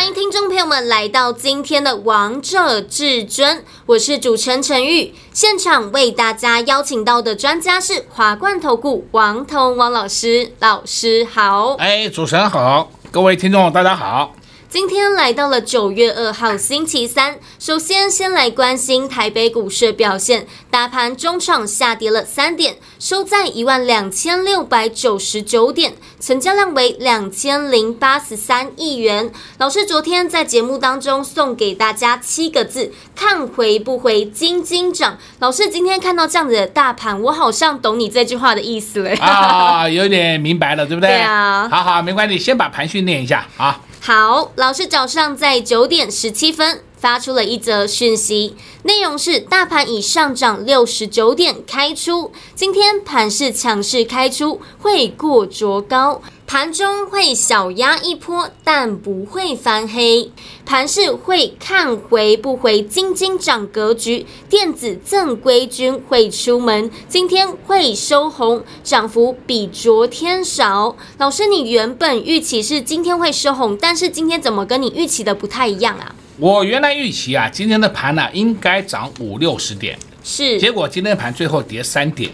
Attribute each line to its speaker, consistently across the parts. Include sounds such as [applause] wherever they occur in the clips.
Speaker 1: 欢迎听众朋友们来到今天的《王者至尊》，我是主持人陈玉。现场为大家邀请到的专家是华冠投顾王彤王老师，老师好。
Speaker 2: 哎，主持人好，各位听众大家好。
Speaker 1: 今天来到了九月二号星期三，首先先来关心台北股市表现，大盘中场下跌了三点，收在一万两千六百九十九点，成交量为两千零八十三亿元。老师昨天在节目当中送给大家七个字：看回不回，金金涨。老师今天看到这样子的大盘，我好像懂你这句话的意思了
Speaker 2: 啊，有点明白了，对不对？
Speaker 1: 对啊，
Speaker 2: 好好，没关系，先把盘训练一下啊。
Speaker 1: 好，老师早上在九点十七分发出了一则讯息，内容是大盘已上涨六十九点开出，今天盘势强势开出，会过卓高。盘中会小压一波，但不会翻黑。盘势会看回不回，金金涨格局。电子正规军会出门，今天会收红，涨幅比昨天少。老师，你原本预期是今天会收红，但是今天怎么跟你预期的不太一样啊？
Speaker 2: 我原来预期啊，今天的盘呢、啊、应该涨五六十点，
Speaker 1: 是。
Speaker 2: 结果今天盘最后跌三点。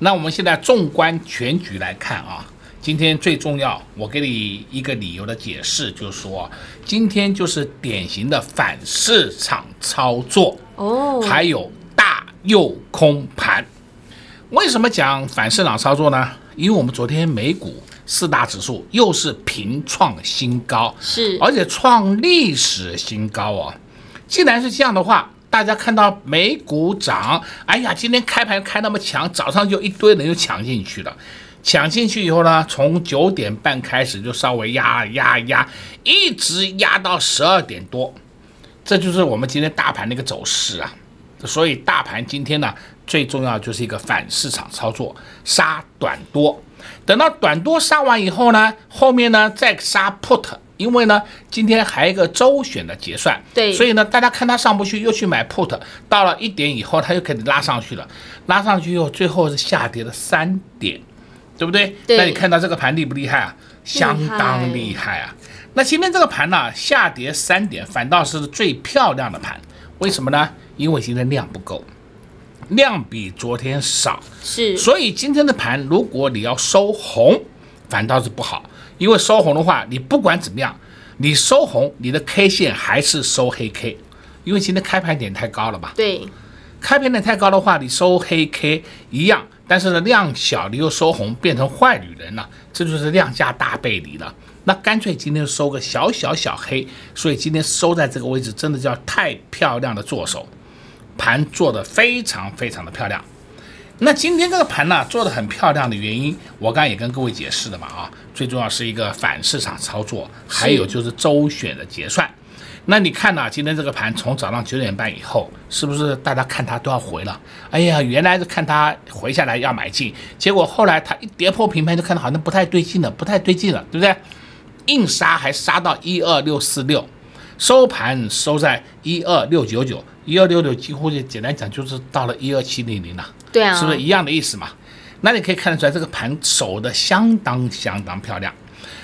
Speaker 2: 那我们现在纵观全局来看啊。今天最重要，我给你一个理由的解释，就是说，今天就是典型的反市场操作哦，还有大诱空盘。为什么讲反市场操作呢？因为我们昨天美股四大指数又是平创新高，
Speaker 1: 是，
Speaker 2: 而且创历史新高哦。既然是这样的话，大家看到美股涨，哎呀，今天开盘开那么强，早上就一堆人就抢进去了。抢进去以后呢，从九点半开始就稍微压压压，一直压到十二点多，这就是我们今天大盘的一个走势啊。所以大盘今天呢，最重要就是一个反市场操作，杀短多。等到短多杀完以后呢，后面呢再杀 put，因为呢今天还有一个周选的结算，
Speaker 1: 对，
Speaker 2: 所以呢大家看它上不去，又去买 put，到了一点以后，它又开始拉上去了，拉上去以后，最后是下跌了三点。对不对？对，那你看到这个盘厉不厉害啊？相当厉害啊！那今天这个盘呢，下跌三点，反倒是最漂亮的盘。为什么呢？因为今天量不够，量比昨天少，
Speaker 1: 是。所
Speaker 2: 以今天的盘，如果你要收红，反倒是不好。因为收红的话，你不管怎么样，你收红，你的 K 线还是收黑 K，因为今天开盘点太高了吧？
Speaker 1: 对。
Speaker 2: 开盘点太高的话，你收黑 K 一样。但是呢，量小你又收红，变成坏女人了，这就是量价大背离了。那干脆今天收个小小小黑，所以今天收在这个位置，真的叫太漂亮的做手，盘做得非常非常的漂亮。那今天这个盘呢，做得很漂亮的原因，我刚才也跟各位解释的嘛啊，最重要是一个反市场操作，还有就是周选的结算。那你看呐，今天这个盘从早上九点半以后，是不是大家看它都要回了？哎呀，原来是看它回下来要买进，结果后来它一跌破平盘，就看到好像不太对劲了，不太对劲了，对不对？硬杀还杀到一二六四六，收盘收在一二六九九，一二六六几乎就简单讲就是到了一二七零零了，
Speaker 1: 对啊，
Speaker 2: 是不是一样的意思嘛？那你可以看得出来，这个盘守的相当相当漂亮。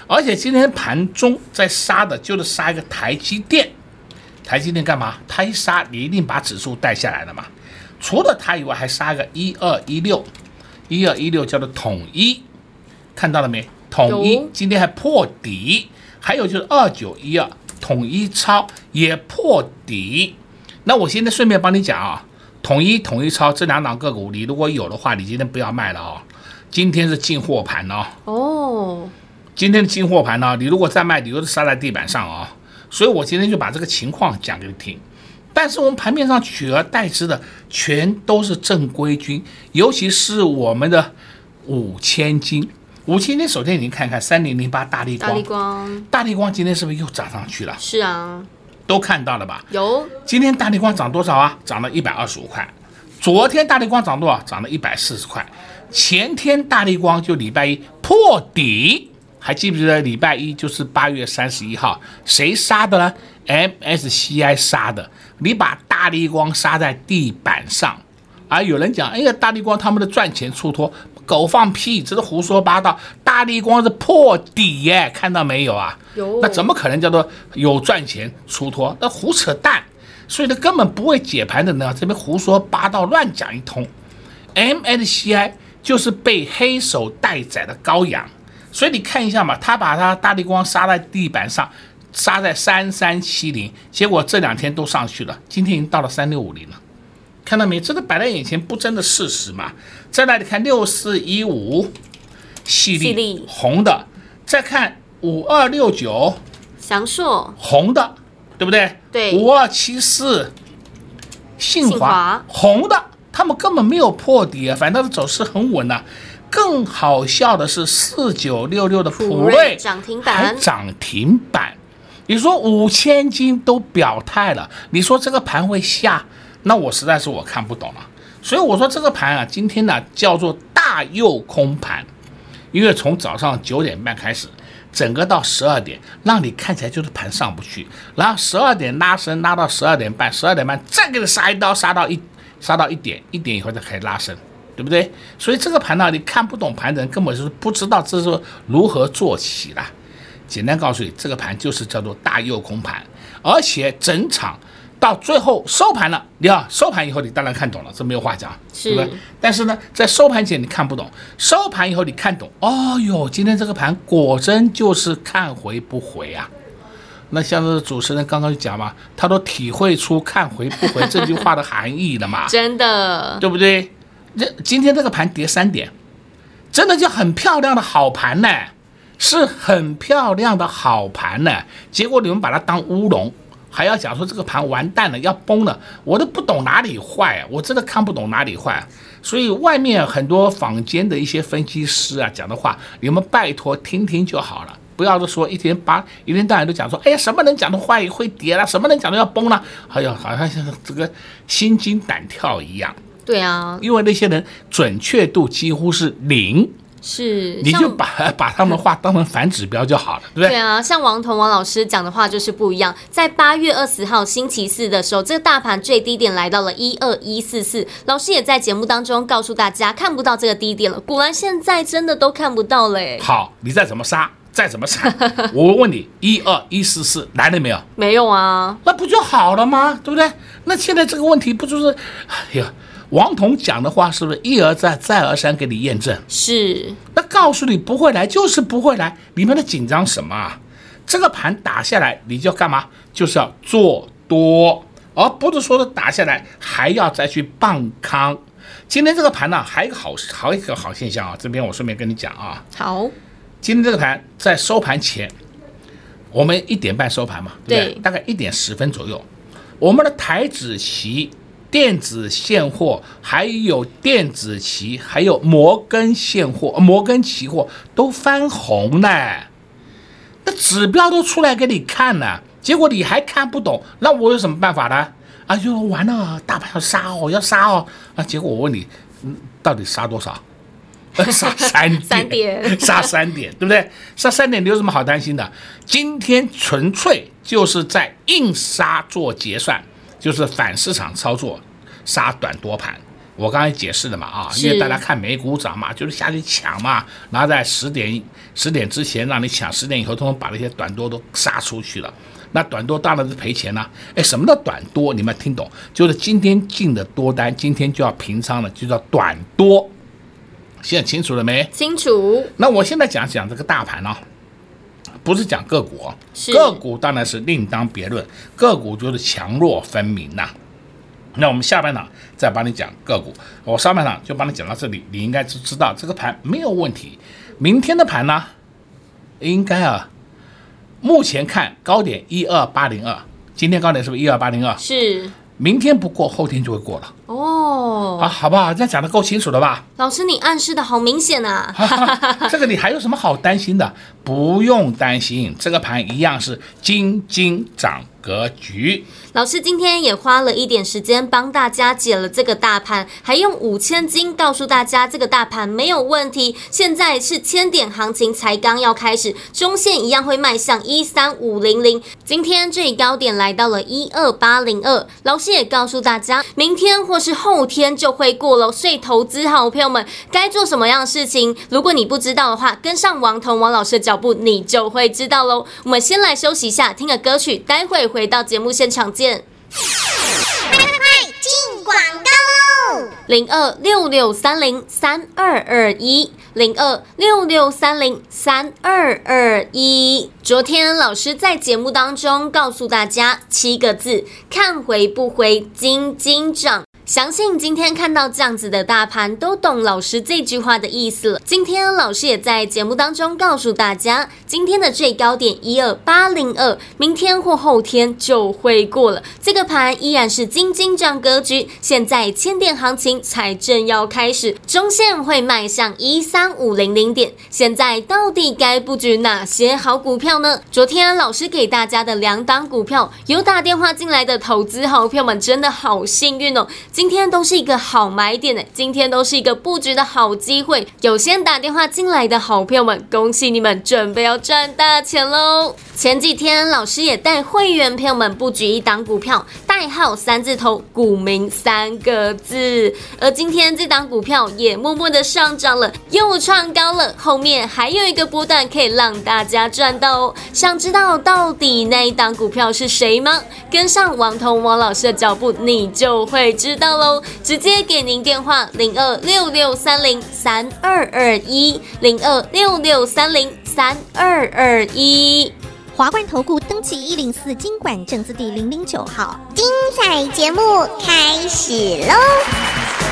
Speaker 2: 而且今天盘中在杀的就是杀一个台积电，台积电干嘛？它一杀，你一定把指数带下来了嘛。除了它以外，还杀个一二一六，一二一六叫做统一，看到了没？统一今天还破底，还有就是二九一二，统一超也破底。那我现在顺便帮你讲啊，统一、统一超这两档个股，你如果有的话，你今天不要卖了哦。今天是进货盘哦。哦。今天的进货盘呢，你如果再卖，你都是杀在地板上啊、所以我今天就把这个情况讲给你听。但是我们盘面上取而代之的全都是正规军，尤其是我们的五千金。五千金首先您看看三零零八大立光，大立光，大立光今天是不是又涨上去了？
Speaker 1: 是啊，
Speaker 2: 都看到了吧？
Speaker 1: 有。
Speaker 2: 今天大立光涨多少啊？涨了一百二十五块。昨天大立光涨多少？涨了一百四十块。前天大立光就礼拜一破底，还记不记得礼拜一就是八月三十一号，谁杀的呢？MSCI 杀的。你把大立光杀在地板上，啊，有人讲，哎呀，大立光他们的赚钱出脱。狗放屁，这是胡说八道。大立光是破底耶，看到没有啊？
Speaker 1: 有。
Speaker 2: 那怎么可能叫做有赚钱出脱？那胡扯淡。所以他根本不会解盘的呢，这边胡说八道，乱讲一通。MSCI 就是被黑手待宰的羔羊。所以你看一下嘛，他把他大力光杀在地板上，杀在三三七零，结果这两天都上去了，今天已经到了三六五零了。看到没？这个摆在眼前不争的事实嘛。再来，你看六四一五，矽力红的，再看五二六九，
Speaker 1: 祥硕
Speaker 2: 红的，对不对？
Speaker 1: 对。
Speaker 2: 五二七四，信华红的，他们根本没有破底啊，反倒是走势很稳呐、啊。更好笑的是四九六六的普瑞
Speaker 1: 涨停板，
Speaker 2: 涨停板。你说五千金都表态了，你说这个盘会下？那我实在是我看不懂了，所以我说这个盘啊，今天呢叫做大诱空盘，因为从早上九点半开始，整个到十二点，让你看起来就是盘上不去，然后十二点拉升拉到十二点半，十二点半再给你杀一刀，杀到一杀到一点，一点以后再开始拉升，对不对？所以这个盘呢，你看不懂盘的人根本就是不知道这是如何做起的。简单告诉你，这个盘就是叫做大诱空盘，而且整场。到最后收盘了，你要收盘以后，你当然看懂了，这没有话讲，
Speaker 1: 是
Speaker 2: 对吧？但是呢，在收盘前你看不懂，收盘以后你看懂。哦哟，今天这个盘果真就是看回不回啊！那像是主持人刚刚就讲嘛，他都体会出看回不回这句话的含义了嘛？
Speaker 1: 真的，
Speaker 2: 对不对？这今天这个盘跌三点，真的就很漂亮的好盘呢，是很漂亮的好盘呢。结果你们把它当乌龙。还要讲说这个盘完蛋了，要崩了，我都不懂哪里坏啊，我真的看不懂哪里坏啊。所以外面很多坊间的一些分析师啊讲的话，你们拜托听听就好了，不要说一天把一天到晚都讲说，哎呀，什么人讲的坏会跌了，什么人讲的要崩了，哎呀，好像像这个心惊胆跳一样。
Speaker 1: 对啊，
Speaker 2: 因为那些人准确度几乎是零。
Speaker 1: 是，
Speaker 2: 你就把 [laughs] 把他们的话当成反指标就好了，对不对？
Speaker 1: 对啊，像王彤王老师讲的话就是不一样。在八月二十号星期四的时候，这个大盘最低点来到了一二一四四，老师也在节目当中告诉大家看不到这个低点了。果然现在真的都看不到嘞。
Speaker 2: 好，你再怎么杀，再怎么杀，我问你，一二一四四来了没有？
Speaker 1: 没有啊，
Speaker 2: 那不就好了吗？对不对？那现在这个问题不就是，哎呀。王彤讲的话是不是一而再再而三给你验证？
Speaker 1: 是，
Speaker 2: 那告诉你不会来就是不会来，你们的紧张什么啊？这个盘打下来你就要干嘛？就是要做多，而不是说是打下来还要再去傍康。今天这个盘呢，还有一个好好一个好现象啊，这边我顺便跟你讲啊。
Speaker 1: 好，
Speaker 2: 今天这个盘在收盘前，我们一点半收盘嘛，对不对？
Speaker 1: 对，
Speaker 2: 大概一点十分左右，我们的台子期。电子现货，还有电子期，还有摩根现货、摩根期货都翻红呢，那指标都出来给你看了，结果你还看不懂，那我有什么办法呢？啊，就完了，大盘要杀哦，要杀哦，啊，结果我问你，嗯，到底杀多少？[laughs] 杀三点，[laughs]
Speaker 1: 三点，[laughs]
Speaker 2: 杀三点，对不对？杀三点，你有什么好担心的？今天纯粹就是在硬杀做结算。就是反市场操作，杀短多盘。我刚才解释了嘛，啊，因为大家看美股涨嘛，就是下去抢嘛，然后在十点十点之前让你抢，十点以后通通把那些短多都杀出去了。那短多当然是赔钱了。哎，什么叫短多？你们听懂？就是今天进的多单，今天就要平仓了，就叫短多。现在清楚了没？
Speaker 1: 清楚。那
Speaker 2: 我现在讲讲这个大盘呢。不是讲个股，个股当然是另当别论，个股就是强弱分明呐、啊。那我们下半场再帮你讲个股，我上半场就帮你讲到这里，你应该就知道这个盘没有问题。明天的盘呢，应该啊，目前看高点一二八零二，今天高点是不是一二八零二？
Speaker 1: 是。
Speaker 2: 明天不过，后天就会过了
Speaker 1: 哦。
Speaker 2: 啊，好不好？这样讲的够清楚了吧？
Speaker 1: 老师，你暗示的好明显啊！
Speaker 2: 这个你还有什么好担心的？不用担心，这个盘一样是金金涨格局。
Speaker 1: 老师今天也花了一点时间帮大家解了这个大盘，还用五千金告诉大家这个大盘没有问题。现在是千点行情才刚要开始，中线一样会迈向一三五零零。今天最高点来到了一二八零二。老师也告诉大家，明天或是后天就会过了，所以投资好朋友们该做什么样的事情？如果你不知道的话，跟上王彤王老师的脚步，你就会知道喽。我们先来休息一下，听个歌曲，待会回到节目现场见。
Speaker 3: 快进广告喽！
Speaker 1: 零二六六三零三二二一，零二六六三零三二二一。昨天老师在节目当中告诉大家七个字：看回不回，金金涨。相信今天看到这样子的大盘，都懂老师这句话的意思了。今天老师也在节目当中告诉大家，今天的最高点一二八零二，明天或后天就会过了。这个盘依然是金金涨格局，现在千点行情才正要开始，中线会迈向一三五零零点。现在到底该布局哪些好股票呢？昨天老师给大家的两档股票，有打电话进来的投资好票们，真的好幸运哦。今天都是一个好买点呢，今天都是一个布局的好机会。有先打电话进来的好朋友们，恭喜你们，准备要赚大钱喽！前几天老师也带会员朋友们布局一档股票，代号三字头，股民三个字。而今天这档股票也默默的上涨了，又创高了。后面还有一个波段可以让大家赚到哦。想知道到底那一档股票是谁吗？跟上王彤王老师的脚步，你就会知道。喽，直接给您电话零二六六三零三二二一零二六六三零三二二一。
Speaker 3: 华冠投顾登记一零四经管证字第零零九号，精彩节目开始喽！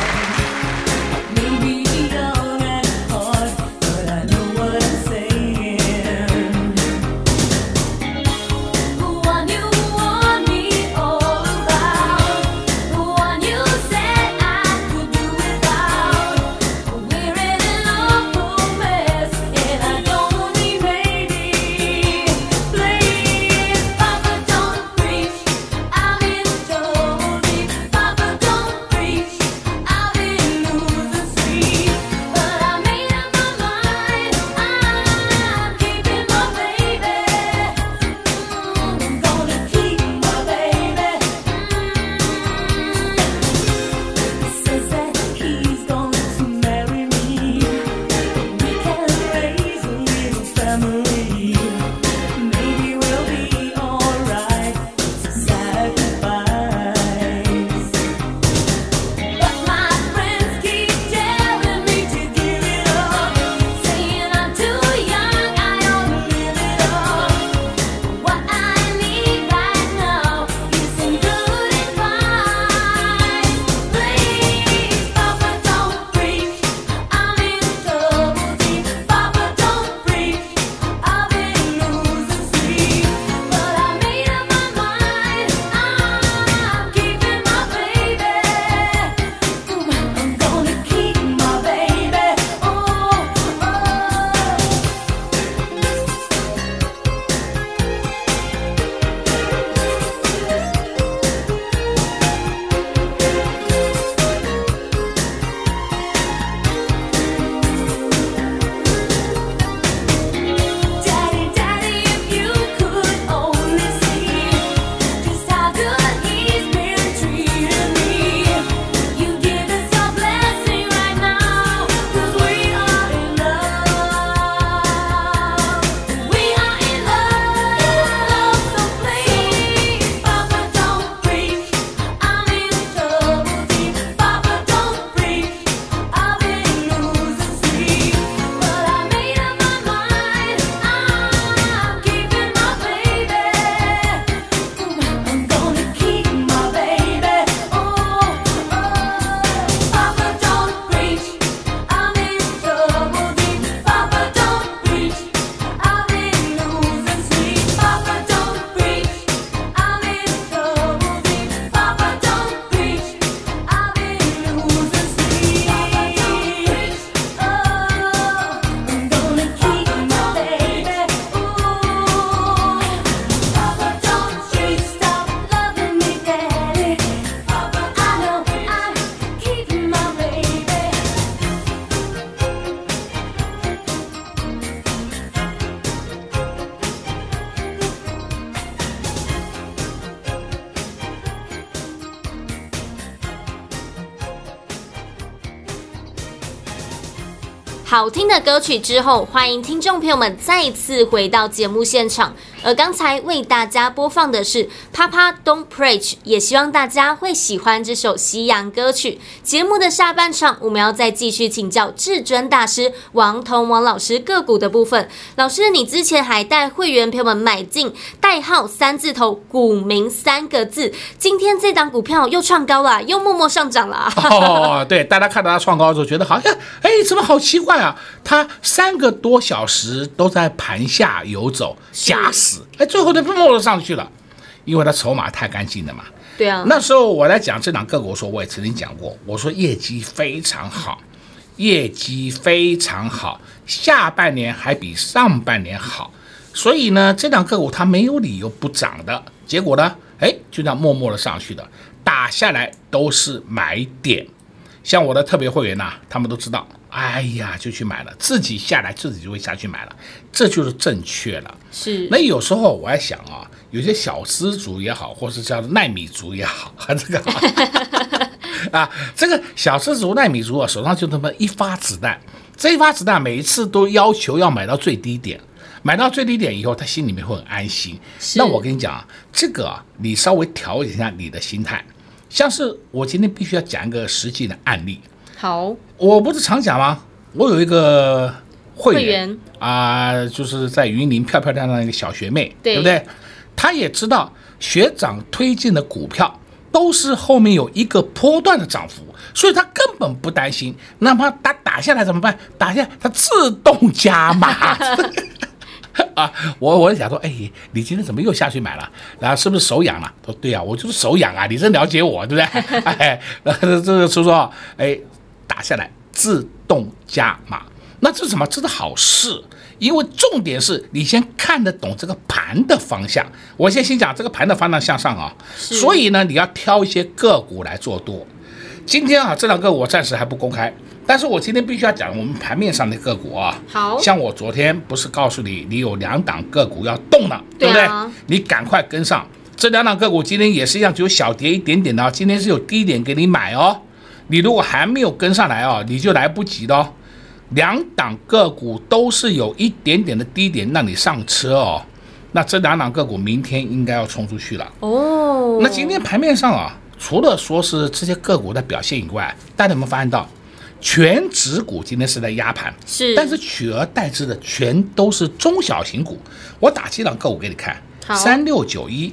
Speaker 1: 好听的歌曲之后，欢迎听众朋友们再次回到节目现场。而刚才为大家播放的是《Papa Don't Preach》，也希望大家会喜欢这首西洋歌曲。节目的下半场，我们要再继续请教至尊大师王彤王老师个股的部分。老师，你之前还带会员朋友们买进代号三字头股民三个字，今天这档股票又创高了，又默默上涨了。
Speaker 2: 哦，对，大家看到它创高的时候，觉得好像，哎，怎么好奇怪啊？它三个多小时都在盘下游走，假死。哎，最后它默默上去了，因为它筹码太干净了嘛。
Speaker 1: 对啊，
Speaker 2: 那时候我来讲这档个股，说我也曾经讲过，我说业绩非常好，业绩非常好，下半年还比上半年好，所以呢，这档个股它没有理由不涨的。结果呢，哎，就这样默默的上去的，打下来都是买点。像我的特别会员呐、啊，他们都知道。哎呀，就去买了，自己下来自己就会下去买了，这就是正确了。
Speaker 1: 是。
Speaker 2: 那有时候我还想啊，有些小资族也好，或是叫耐米族也好，[laughs] 这个 [laughs] 啊，这个小资族、耐米族啊，手上就那么一发子弹，这一发子弹每一次都要求要买到最低点，买到最低点以后，他心里面会很安心。那我跟你讲啊，这个啊，你稍微调整一下你的心态，像是我今天必须要讲一个实际的案例。
Speaker 1: 好，
Speaker 2: 我不是常讲吗？我有一个会员啊、呃，就是在云林漂漂亮亮的一个小学妹，对，对不对？她也知道学长推荐的股票都是后面有一个波段的涨幅，所以她根本不担心。那么打打下来怎么办？打下来她自动加码 [laughs] 啊！我我想说，哎，你今天怎么又下去买了？然后是不是手痒了？说对啊，我就是手痒啊！你真了解我，对不对？[laughs] 哎，这个叔叔，哎。打下来自动加码，那这是什么？这是好事，因为重点是你先看得懂这个盘的方向。我先先讲这个盘的方向向上啊，所以呢，你要挑一些个股来做多。今天啊，这两个我暂时还不公开，但是我今天必须要讲我们盘面上的个股啊。
Speaker 1: 好，
Speaker 2: 像我昨天不是告诉你，你有两档个股要动了，对不对？你赶快跟上这两档个股，今天也是一样，只有小跌一点点的，今天是有低点给你买哦。你如果还没有跟上来啊，你就来不及了哦。两档个股都是有一点点的低点让你上车哦。那这两档个股明天应该要冲出去了哦。那今天盘面上啊，除了说是这些个股的表现以外，大家有没有发现到，全指股今天是在压盘，
Speaker 1: 是，
Speaker 2: 但是取而代之的全都是中小型股。我打几档个股给你看，三六九一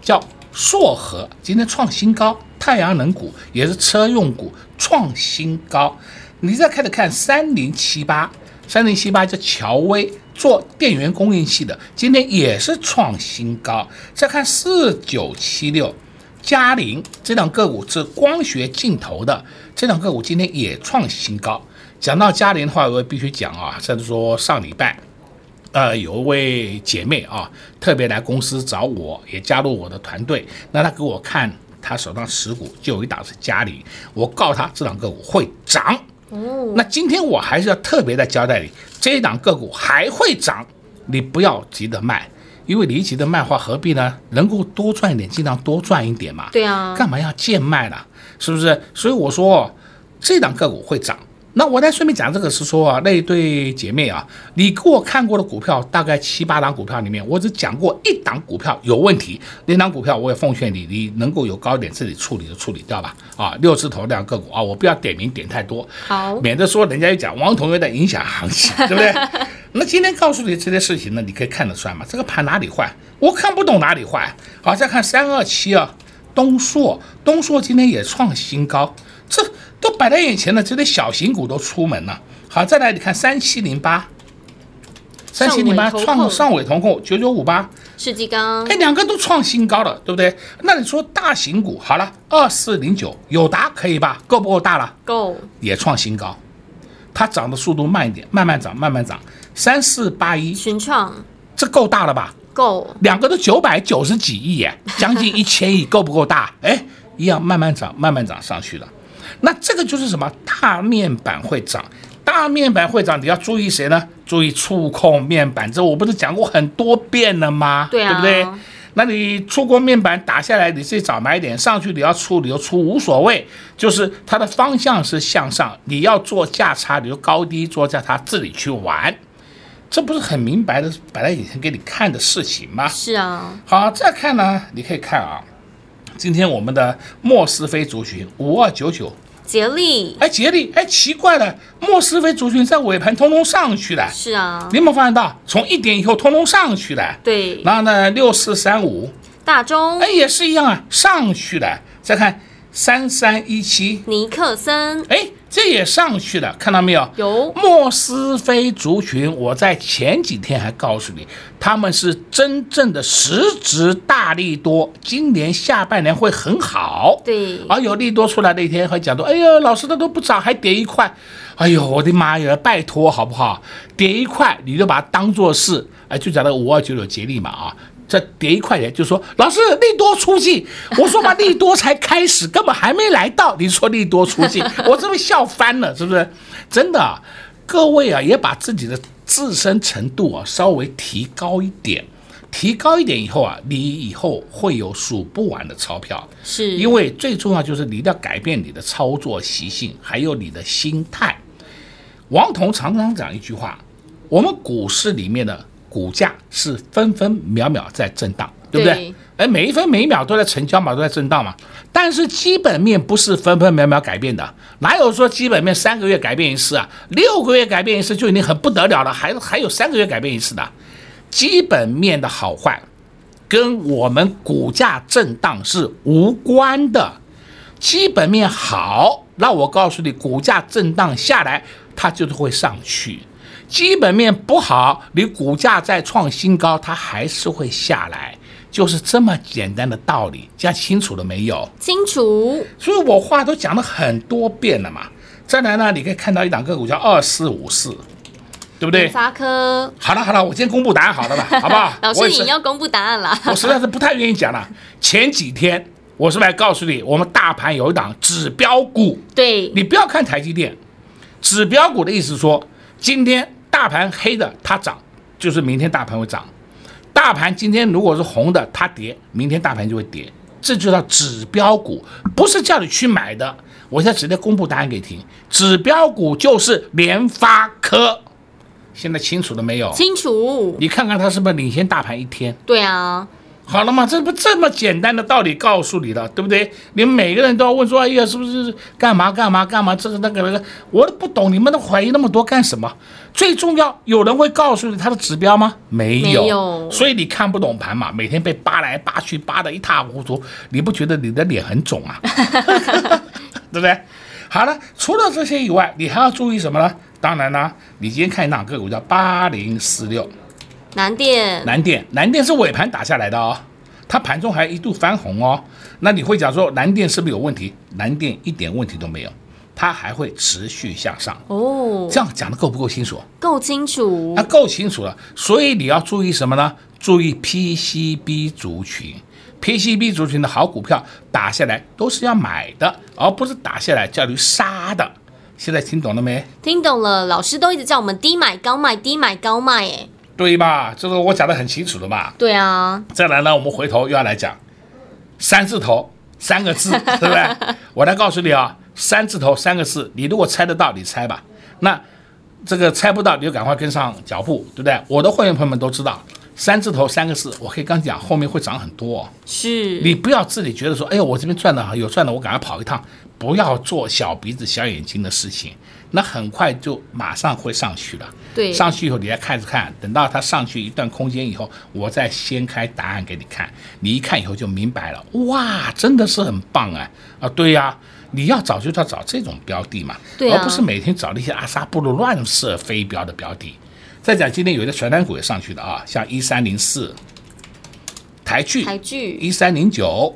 Speaker 2: 叫硕和，今天创新高。太阳能股也是车用股创新高，你再开始看三零七八，三零七八叫乔威做电源供应器的，今天也是创新高。再看四九七六，佳凌这两个股是光学镜头的，这两个股今天也创新高。讲到佳凌的话，我必须讲啊，甚至说上礼拜，呃，有一位姐妹啊，特别来公司找我，也加入我的团队，那她给我看。他手上持股就有一档是嘉里，我告诉他这档个股会涨。哦，那今天我还是要特别的交代你，这一档个股还会涨，你不要急着卖，因为你急着卖的话何必呢？能够多赚一点，尽量多赚一点嘛。
Speaker 1: 对啊，
Speaker 2: 干嘛要贱卖呢？是不是？所以我说这档个股会涨。那我再顺便讲这个是说啊，那一对姐妹啊，你给我看过的股票大概七八档股票里面，我只讲过一档股票有问题，那档股票我也奉劝你，你能够有高点自己处理就处理掉吧。啊，六字头那档个股啊，我不要点名点太多，
Speaker 1: 好，
Speaker 2: 免得说人家又讲王同学在影响行情，[laughs] 对不对？那今天告诉你这些事情呢，你可以看得出来吗？这个盘哪里坏？我看不懂哪里坏。好，再看三二七啊，东硕，东硕今天也创新高，这。都摆在眼前了，这些小型股都出门了。好，再来你看三七零八，三七零八创上尾同控九九五八，
Speaker 1: 世纪钢，
Speaker 2: 哎，两个都创新高了，对不对？那你说大型股好了，二四零九友达可以吧？够不够大了？
Speaker 1: 够，
Speaker 2: 也创新高，它涨的速度慢一点，慢慢涨，慢慢涨。三四八一
Speaker 1: 群创，
Speaker 2: 这够大了吧？
Speaker 1: 够，
Speaker 2: 两个都九百九十几亿耶，将近一千亿，够不够大？哎，一样慢慢涨，慢慢涨上去了。那这个就是什么？大面板会涨，大面板会涨，你要注意谁呢？注意触控面板，这我不是讲过很多遍了吗？
Speaker 1: 对啊，
Speaker 2: 对不对？那你触控面板打下来，你自己找买点上去，你要出你就出无所谓，就是它的方向是向上，你要做价差，你就高低做价差，自己去玩，这不是很明白的摆在眼前给你看的事情吗？
Speaker 1: 是啊。
Speaker 2: 好，再看呢，你可以看啊，今天我们的莫斯菲族群五二九九。
Speaker 1: 杰力，
Speaker 2: 哎，杰力，哎，奇怪了，莫斯菲族群在尾盘通通上去了。
Speaker 1: 是啊，
Speaker 2: 你有没有发现到，从一点以后通通上去了？
Speaker 1: 对。
Speaker 2: 然后呢，六四三五，
Speaker 1: 大中，
Speaker 2: 哎，也是一样啊，上去了。再看三三一七，
Speaker 1: 尼克森，
Speaker 2: 哎。这也上去了，看到没有？
Speaker 1: 有
Speaker 2: 莫斯菲族群，我在前几天还告诉你，他们是真正的实质大利多，今年下半年会很好。
Speaker 1: 对，
Speaker 2: 而有利多出来那天还讲到，哎呦，老师它都不涨，还跌一块，哎呦，我的妈呀，拜托好不好？跌一块你就把它当做是，哎，就讲那个五二九九杰力嘛啊。再叠一块钱，就说老师利多出尽，[laughs] 我说嘛，利多才开始，根本还没来到，你说利多出尽，[laughs] 我这边笑翻了，是不是？真的啊，各位啊，也把自己的自身程度啊稍微提高一点，提高一点以后啊，你以后会有数不完的钞票，
Speaker 1: 是
Speaker 2: 因为最重要就是你一定要改变你的操作习性，还有你的心态。王彤常常讲一句话，我们股市里面的。股价是分分秒秒在震荡，对不对？哎，每一分每一秒都在成交嘛，都在震荡嘛。但是基本面不是分分秒秒改变的，哪有说基本面三个月改变一次啊？六个月改变一次就已经很不得了了，还还有三个月改变一次的。基本面的好坏跟我们股价震荡是无关的。基本面好，那我告诉你，股价震荡下来，它就是会上去。基本面不好，你股价再创新高，它还是会下来，就是这么简单的道理，讲清楚了没有？
Speaker 1: 清楚。所
Speaker 2: 以我话都讲了很多遍了嘛。再来呢，你可以看到一档个股叫二四五四，对不对？
Speaker 1: 联发科。
Speaker 2: 好了好了，我先公布答案好了吧，[laughs] 好不好？
Speaker 1: 老师，你要公布答案了。[laughs]
Speaker 2: 我实在是不太愿意讲了。前几天我是不是还告诉你，我们大盘有一档指标股？
Speaker 1: 对。
Speaker 2: 你不要看台积电，指标股的意思说今天。大盘黑的它涨，就是明天大盘会涨；大盘今天如果是红的它跌，明天大盘就会跌。这就叫指标股，不是叫你去买的。我现在直接公布答案给你听，指标股就是联发科。现在清楚了没有？
Speaker 1: 清楚。
Speaker 2: 你看看它是不是领先大盘一天？
Speaker 1: 对啊。
Speaker 2: 好了嘛？这不这么简单的道理告诉你了，对不对？你们每个人都要问说：“哎呀，是不是干嘛干嘛干嘛？这个那个那个，我都不懂，你们都怀疑那么多干什么？最重要，有人会告诉你他的指标吗？没有，
Speaker 1: 没有。
Speaker 2: 所以你看不懂盘嘛，每天被扒来扒去，扒得一塌糊涂，你不觉得你的脸很肿啊？[laughs] 对不对？好了，除了这些以外，你还要注意什么呢？当然啦，你今天看哪个股叫八零四六。
Speaker 1: 南电，
Speaker 2: 南电，南电是尾盘打下来的哦，它盘中还一度翻红哦。那你会讲说南电是不是有问题？南电一点问题都没有，它还会持续向上
Speaker 1: 哦。
Speaker 2: 这样讲的够不够清楚？
Speaker 1: 够清楚，
Speaker 2: 那够清楚了。所以你要注意什么呢？注意 PCB 族群，PCB 族群的好股票打下来都是要买的，而不是打下来叫你杀的。现在听懂了没？
Speaker 1: 听懂了，老师都一直叫我们低买高卖，低买高卖，哎。
Speaker 2: 对吧？这个我讲的很清楚的嘛。
Speaker 1: 对啊。
Speaker 2: 再来呢，我们回头又要来讲三字头三个字，[laughs] 对不对？我来告诉你啊，三字头三个字，你如果猜得到，你猜吧。那这个猜不到，你就赶快跟上脚步，对不对？我的会员朋友们都知道，三字头三个字，我可以刚讲，后面会涨很多哦。
Speaker 1: 是。你
Speaker 2: 不要自己觉得说，哎呦，我这边赚的有赚的，我赶快跑一趟，不要做小鼻子小眼睛的事情。那很快就马上会上去了。
Speaker 1: 对，
Speaker 2: 上去以后你再看着看，等到它上去一段空间以后，我再掀开答案给你看。你一看以后就明白了，哇，真的是很棒哎！啊，对呀、啊，你要找就要找这种标的嘛，
Speaker 1: 对啊、
Speaker 2: 而不是每天找那些阿萨布鲁乱射飞镖的标的。再讲今天有一个传单股也上去的啊，像一三零四台剧，
Speaker 1: 台剧
Speaker 2: 一三零九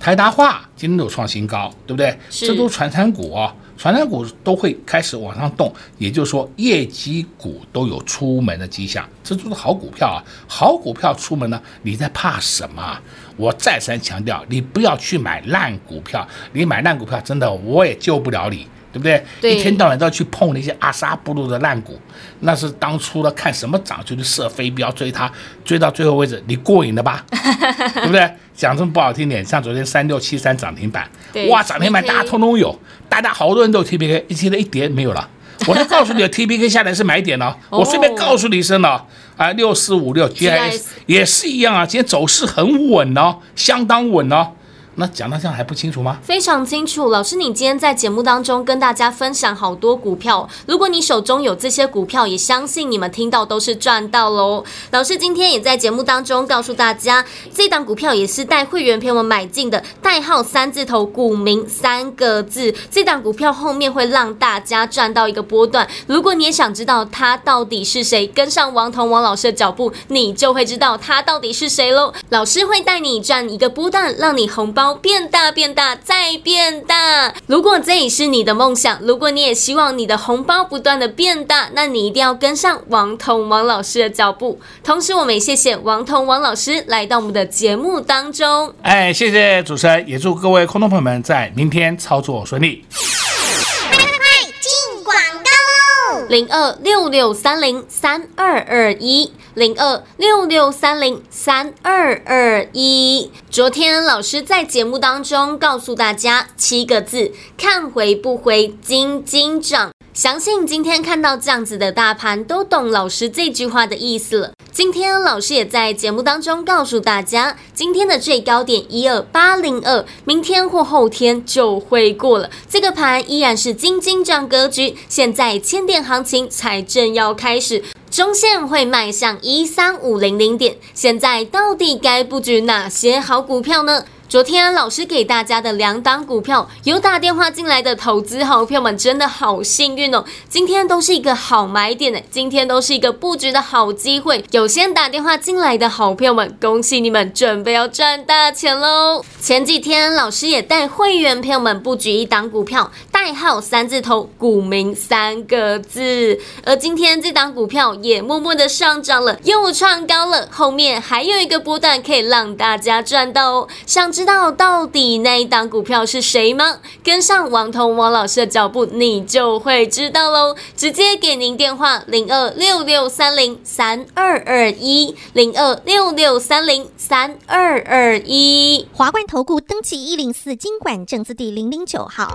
Speaker 2: 台达化今天都创新高，对不对？这都传产股哦。传产股都会开始往上动，也就是说业绩股都有出门的迹象，这都是好股票啊！好股票出门呢，你在怕什么？我再三强调，你不要去买烂股票，你买烂股票真的我也救不了你，对不对？
Speaker 1: 对
Speaker 2: 一天到晚都要去碰那些阿萨布鲁的烂股，那是当初的看什么涨就去射飞镖追它，追到最后为止，你过瘾了吧？[laughs] 对不对？讲这么不好听点，像昨天三六七三涨停板，哇，涨停板大家通通有，大家好多人都有 T P K，一天的一跌没有了。我就告诉你，T P K 下来是买点了，我顺便告诉你一声了，啊，六四五六 G I S 也是一样啊，今天走势很稳哦，相当稳哦。那讲到这样还不清楚吗？
Speaker 1: 非常清楚，老师，你今天在节目当中跟大家分享好多股票，如果你手中有这些股票，也相信你们听到都是赚到喽。老师今天也在节目当中告诉大家，这档股票也是带会员朋友们买进的，代号三字头，股民三个字。这档股票后面会让大家赚到一个波段。如果你也想知道他到底是谁，跟上王彤王老师的脚步，你就会知道他到底是谁喽。老师会带你赚一个波段，让你红包。变大，变大，再变大。如果这也是你的梦想，如果你也希望你的红包不断的变大，那你一定要跟上王彤王老师的脚步。同时，我们也谢谢王彤王老师来到我们的节目当中。
Speaker 2: 哎，谢谢主持人，也祝各位空头朋友们在明天操作顺利。
Speaker 1: 零二六六三零三二二一，零二六六三零三二二一。昨天老师在节目当中告诉大家七个字：看回不回，金金涨。相信今天看到这样子的大盘，都懂老师这句话的意思了。今天老师也在节目当中告诉大家，今天的最高点一二八零二，明天或后天就会过了。这个盘依然是金金涨格局，现在千点行情才正要开始，中线会迈向一三五零零点。现在到底该布局哪些好股票呢？昨天老师给大家的两档股票，有打电话进来的投资好朋友们真的好幸运哦！今天都是一个好买点呢，今天都是一个布局的好机会。有先打电话进来的好朋友们，恭喜你们准备要赚大钱喽！前几天老师也带会员朋友们布局一档股票，代号三字头，股民三个字。而今天这档股票也默默的上涨了，又创高了，后面还有一个波段可以让大家赚到哦。想知道到底那一档股票是谁吗？跟上王彤王老师的脚步，你就会知道喽。直接给您电话零二六六三零三二二一零二六六三零三二二一。
Speaker 3: 华冠投顾登记一零四经管证字第零零九号。